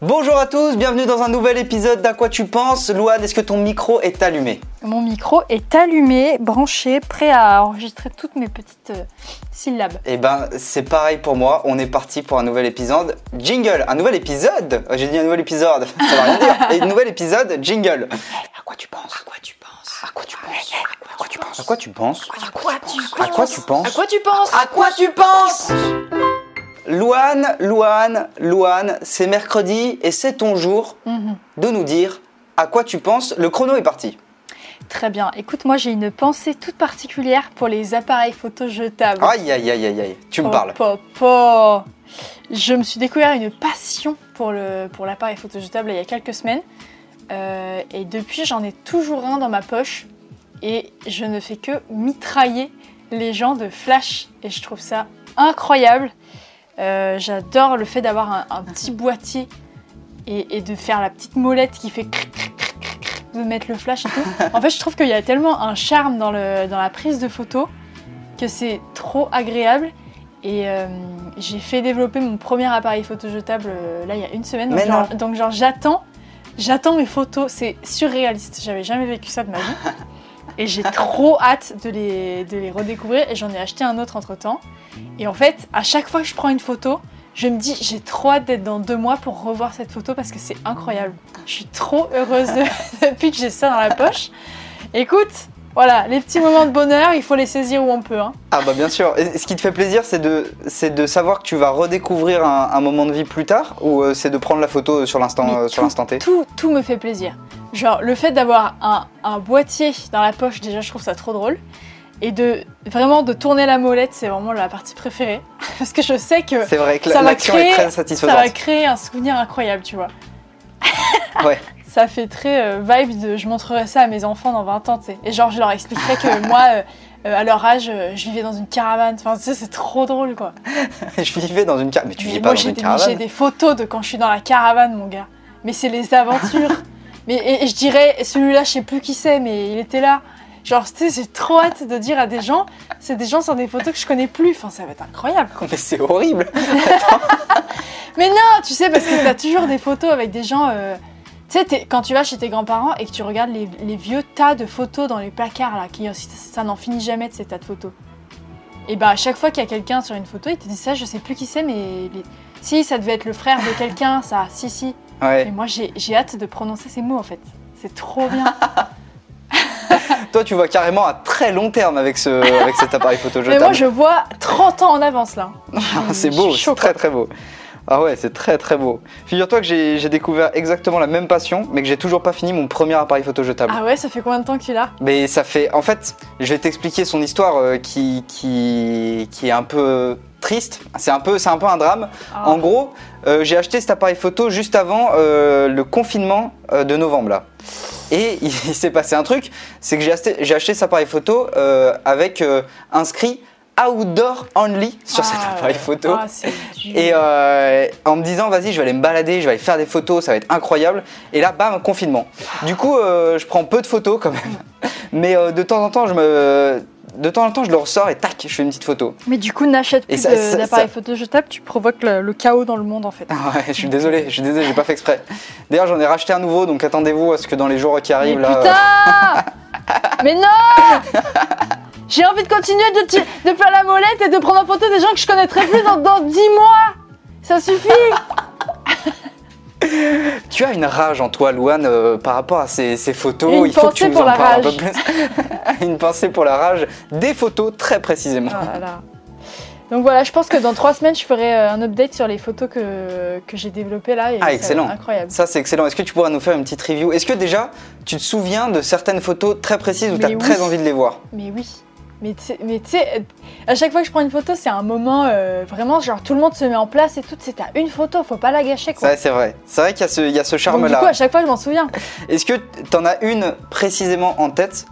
Bonjour à tous, bienvenue dans un nouvel épisode d'À quoi tu penses. Louane, est-ce que ton micro est allumé Mon micro est allumé, branché, prêt à enregistrer toutes mes petites euh, syllabes. Eh ben, c'est pareil pour moi. On est parti pour un nouvel épisode. Jingle, un nouvel épisode Euh, J'ai dit un nouvel épisode, ça va rien dire. Et un nouvel épisode, jingle. à quoi tu penses À quoi tu penses À quoi tu penses À quoi tu penses À quoi tu penses À quoi tu À quoi tu penses À quoi tu penses À quoi tu penses Louane, Louane, Louane, c'est mercredi et c'est ton jour Mhm. de nous dire à quoi tu penses. Le chrono est parti. Très bien. Écoute, moi j'ai une pensée toute particulière pour les appareils photo jetables. Aïe, aïe, aïe, aïe, aïe. Tu me Oh, parles. papa. Je me suis découvert une passion pour le pour l'appareil photo jetable il y a quelques semaines. Euh, et depuis, j'en ai toujours un dans ma poche. Et je ne fais que mitrailler les gens de flash. Et je trouve ça incroyable. Euh, J'adore le fait d'avoir un, un petit boîtier et, et de faire la petite molette qui fait cric, cric, cric, cric, cric, de mettre le flash et tout. En fait, je trouve qu'il y a tellement un charme dans, le, dans la prise de photo que c'est trop agréable. Et euh, j'ai fait développer mon premier appareil photo jetable euh, là il y a une semaine. Donc genre, donc genre, j'attends, j'attends mes photos. C'est surréaliste. J'avais jamais vécu ça de ma vie. Et j'ai trop hâte de les, de les redécouvrir. Et j'en ai acheté un autre entre temps. Et en fait, à chaque fois que je prends une photo, je me dis j'ai trop hâte d'être dans deux mois pour revoir cette photo parce que c'est incroyable. Je suis trop heureuse de- depuis que j'ai ça dans la poche. Écoute, voilà, les petits moments de bonheur, il faut les saisir où on peut. hein. Ah bah bien sûr. Et ce qui te fait plaisir, c'est de, c'est de savoir que tu vas redécouvrir un, un moment de vie plus tard ou euh, c'est de prendre la photo sur l'instant, euh, sur tout- l'instant T? Tout, tout me fait plaisir. Genre, le fait d'avoir un, un boîtier dans la poche, déjà, je trouve ça trop drôle. Et de vraiment de tourner la molette, c'est vraiment la partie préférée. Parce que je sais que C'est vrai que ça va créer- est très ça va créer un souvenir incroyable, tu vois. Ouais. Ça fait très euh, vibe de je montrerai ça à mes enfants dans 20 ans, tu sais. Et genre, je leur expliquerai que moi, euh, euh, à leur âge, euh, je vivais dans une caravane. Enfin, tu sais, c'est trop drôle, quoi. je vivais dans une caravane. Mais tu vis moi, pas dans une des, caravane. j'ai des photos de quand je suis dans la caravane, mon gars. Mais c'est les aventures. Mais et, et je dirais, celui-là, je sais plus qui c'est, mais il était là. Genre, tu sais, j'ai trop hâte de dire à des gens, c'est des gens sur des photos que je connais plus. Enfin, ça va être incroyable. Mais c'est horrible. Mais non, tu sais, parce que t'as toujours des photos avec des gens. euh, Tu sais, quand tu vas chez tes grands-parents et que tu regardes les, les vieux tas de photos dans les placards, là, qui, ça, ça n'en finit jamais de ces tas de photos. Et bah, à chaque fois qu'il y a quelqu'un sur une photo, il te dit ça, je sais plus qui c'est, mais. les- Si, ça devait être le frère de quelqu'un, ça, si, si. Et Ouais. moi, j'ai hâte de prononcer ces mots, en fait. C'est trop bien. Toi, tu vois carrément à très long terme avec, ce, avec cet appareil photo mais moi, je vois 30 ans en avance, là. c'est beau, c'est très très beau. Ah ouais, c'est très très beau. Figure-toi que j'ai découvert exactement la même passion, mais que j'ai toujours pas fini mon premier appareil photo jetable. Ah ouais, ça fait combien de temps que tu l'as Mais ça fait. En fait, je vais t'expliquer son histoire euh, qui, qui, qui est un peu triste. C'est un, peu- c'est un peu un drame. Ah. En gros, euh, j'ai acheté cet appareil photo juste avant euh, le confinement de novembre là. Et il, s'est passé un truc, c'est que j'ai acheté, acheté cet appareil photo avec inscrit outdoor only sur cet Ah appareil ouais. photo. Ah. Et euh, en me disant, vas-y, je vais aller me balader, je vais aller faire des photos, ça va être incroyable. Et là, bam, confinement. Du coup, euh, je prends peu de photos quand même. Mais euh, de temps en temps, je me. De temps en temps, je le ressors et tac, je fais une petite photo. Mais du coup, n'achète plus de- ça- photo jetables, tu provoques le, le chaos dans le monde en fait. Ah ouais, je suis désolé, je suis désolé, j'ai pas fait exprès. D'ailleurs, j'en ai racheté un nouveau, donc attendez-vous à ce que dans les jours qui Mais arrivent là. putain Mais non J'ai envie de continuer de, faire la molette et de prendre en photo des gens que je connaîtrai plus dans, dans 10 mois Ça suffit Tu as une rage en toi, Louane, euh, par rapport à ces, ces photos. Une Il faut que tu nous pour en la parles un peu rage. plus. une pensée pour la rage, des photos très précisément. Voilà. Donc voilà, je pense que dans 3 semaines, je ferai euh, un update sur les photos que, que j'ai développées là. Et Ah, excellent. Incroyable. Ça, c'est excellent. Est-ce que tu pourrais nous faire une petite review? Est-ce que déjà, tu te souviens de certaines photos très précises où tu as oui. très envie de les voir? Mais oui. Mais tu sais- à chaque fois que je prends une photo, c'est un moment euh, vraiment genre tout le monde se met en place et tout. C'est à une photo, faut pas la gâcher quoi. C'est vrai. C'est vrai qu'il y a ce, ce Donc, du coup, à chaque fois, je m'en souviens. Est-ce que tu en as une précisément en tête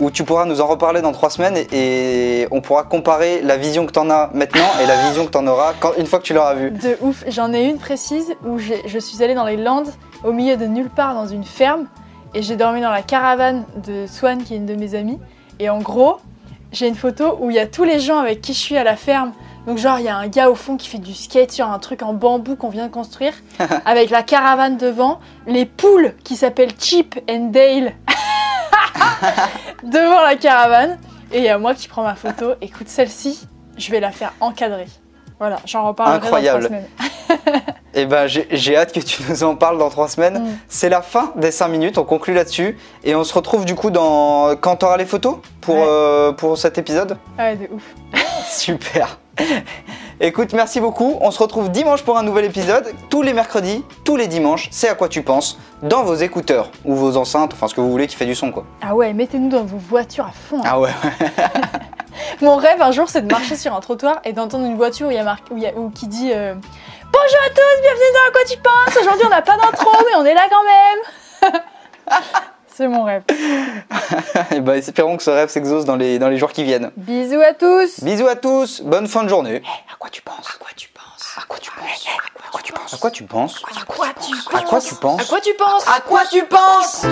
où tu pourras nous en reparler dans trois semaines et, on pourra comparer la vision que tu en as maintenant et la vision que tu en auras quand, une fois que tu l'auras vue? De ouf. J'en ai une précise où je suis allée dans les Landes, au milieu de nulle part, dans une ferme, et j'ai dormi dans la caravane de Swan, qui est une de mes amies. Et en gros, j'ai une photo où il y a tous les gens avec qui je suis à la ferme, Donc genre il y a un gars au fond qui fait du skate sur un truc en bambou qu'on vient de construire, avec la caravane devant, les poules qui s'appellent Chip and Dale devant la caravane, et il y a moi qui prends ma photo. Écoute celle-ci, je vais la faire encadrer. Voilà, j'en reparlerai Incroyable. dans trois semaines. Eh ben, j'ai hâte que tu nous en parles dans trois semaines. Mm. C'est la fin des 5 minutes, on conclut là-dessus. Et on se retrouve du coup dans... quand tu auras les photos pour, Ouais. euh, pour cet épisode. Ouais, de ouf. Super. Écoute, merci beaucoup. On se retrouve dimanche pour un nouvel épisode. Tous les mercredis, tous les dimanches, c'est à quoi tu penses dans vos écouteurs ou vos enceintes, enfin ce que vous voulez qui fait du son quoi. Ah ouais, mettez-nous dans vos voitures à fond. hein. Ah ouais. Mon rêve un jour, c'est de marcher sur un trottoir et d'entendre une voiture où il y a marqué, où il y a- où qui dit euh, Bonjour à tous, bienvenue dans À quoi tu penses Aujourd'hui, on n'a pas d'intro, mais on est là quand même C'est mon rêve. Et bah, espérons que ce rêve s'exauce dans les, dans les jours qui viennent. Bisous à tous Bisous à tous, bonne fin de journée. Hey, quoi tu penses À quoi tu penses À quoi tu penses À quoi tu penses À quoi tu penses À quoi tu penses À quoi tu penses À quoi tu penses